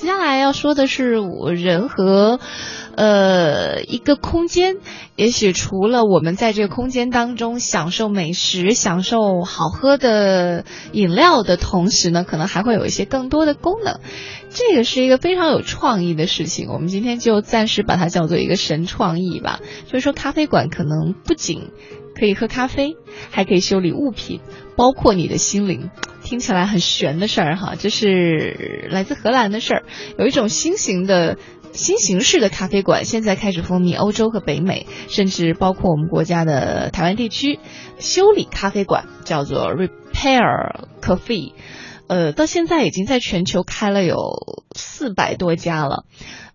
接下来要说的是我人和。呃，一个空间，也许除了我们在这个空间当中享受美食、享受好喝的饮料的同时呢，可能还会有一些更多的功能。这个是一个非常有创意的事情，我们今天就暂时把它叫做一个神创意吧。就是说，咖啡馆可能不仅可以喝咖啡，还可以修理物品，包括你的心灵。听起来很玄的事儿哈，这是来自荷兰的事儿，有一种新型的。新形式的咖啡馆现在开始风靡欧洲和北美，甚至包括我们国家的台湾地区。修理咖啡馆叫做 Repair Coffee，呃，到现在已经在全球开了有四百多家了。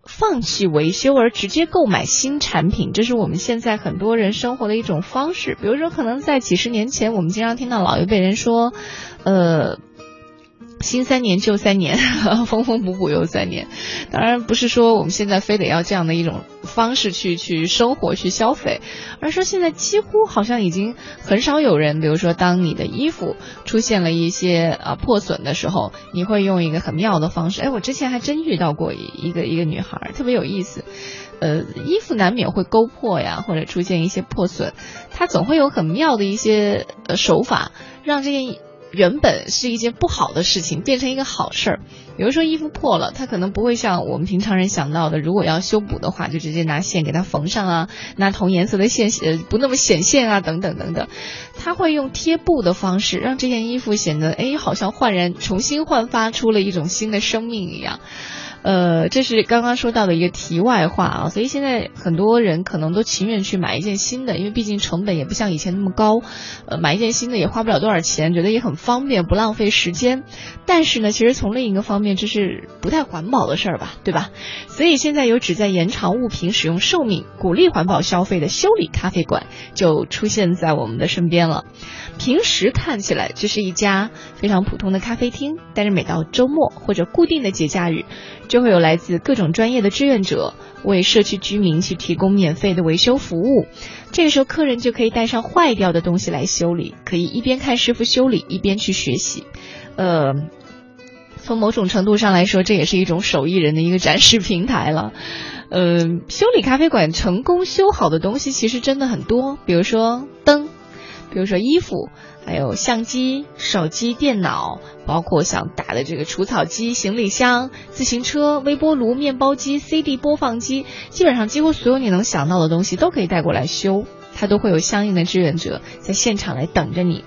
放弃维修而直接购买新产品，这是我们现在很多人生活的一种方式。比如说，可能在几十年前，我们经常听到老一辈人说，呃。新三年旧三年，缝缝补补又三年。当然不是说我们现在非得要这样的一种方式去去生活去消费，而是说现在几乎好像已经很少有人，比如说当你的衣服出现了一些啊破损的时候，你会用一个很妙的方式。哎，我之前还真遇到过一个一个女孩，特别有意思。呃，衣服难免会勾破呀，或者出现一些破损，她总会有很妙的一些呃手法，让这件。原本是一件不好的事情，变成一个好事儿。比如说衣服破了，他可能不会像我们平常人想到的，如果要修补的话，就直接拿线给它缝上啊，拿同颜色的线呃不那么显现啊，等等等等。他会用贴布的方式，让这件衣服显得哎，好像焕然重新焕发出了一种新的生命一样。呃，这是刚刚说到的一个题外话啊，所以现在很多人可能都情愿去买一件新的，因为毕竟成本也不像以前那么高，呃，买一件新的也花不了多少钱，觉得也很方便，不浪费时间。但是呢，其实从另一个方面，这是不太环保的事儿吧，对吧？所以现在有旨在延长物品使用寿命、鼓励环保消费的修理咖啡馆就出现在我们的身边了。平时看起来这是一家非常普通的咖啡厅，但是每到周末或者固定的节假日，就会有来自各种专业的志愿者为社区居民去提供免费的维修服务。这个时候，客人就可以带上坏掉的东西来修理，可以一边看师傅修理，一边去学习。呃，从某种程度上来说，这也是一种手艺人的一个展示平台了。呃，修理咖啡馆成功修好的东西其实真的很多，比如说灯。比如说衣服，还有相机、手机、电脑，包括像打的这个除草机、行李箱、自行车、微波炉、面包机、CD 播放机，基本上几乎所有你能想到的东西都可以带过来修，它都会有相应的志愿者在现场来等着你。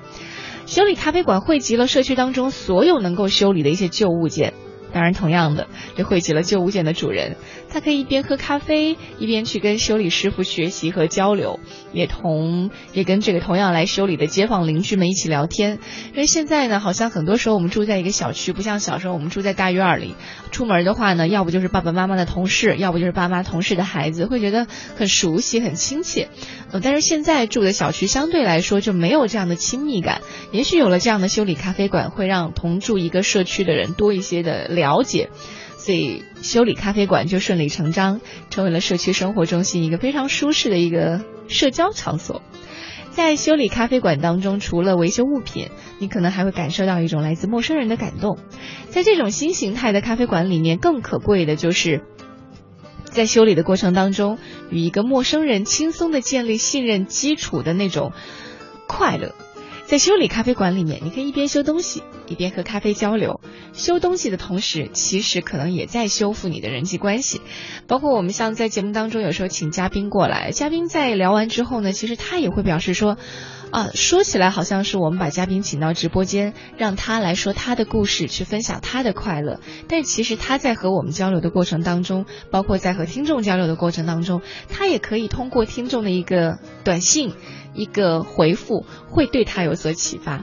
修理咖啡馆汇集了社区当中所有能够修理的一些旧物件。当然，同样的，也汇集了旧物件的主人，他可以一边喝咖啡，一边去跟修理师傅学习和交流，也同也跟这个同样来修理的街坊邻居们一起聊天。因为现在呢，好像很多时候我们住在一个小区，不像小时候我们住在大院里，出门的话呢，要不就是爸爸妈妈的同事，要不就是爸妈同事的孩子，会觉得很熟悉、很亲切。呃，但是现在住的小区相对来说就没有这样的亲密感。也许有了这样的修理咖啡馆，会让同住一个社区的人多一些的聊。了解，所以修理咖啡馆就顺理成章成为了社区生活中心一个非常舒适的一个社交场所。在修理咖啡馆当中，除了维修物品，你可能还会感受到一种来自陌生人的感动。在这种新形态的咖啡馆里面，更可贵的就是在修理的过程当中，与一个陌生人轻松的建立信任基础的那种快乐。在修理咖啡馆里面，你可以一边修东西，一边和咖啡交流。修东西的同时，其实可能也在修复你的人际关系。包括我们像在节目当中，有时候请嘉宾过来，嘉宾在聊完之后呢，其实他也会表示说，啊，说起来好像是我们把嘉宾请到直播间，让他来说他的故事，去分享他的快乐。但其实他在和我们交流的过程当中，包括在和听众交流的过程当中，他也可以通过听众的一个短信。一个回复会对他有所启发。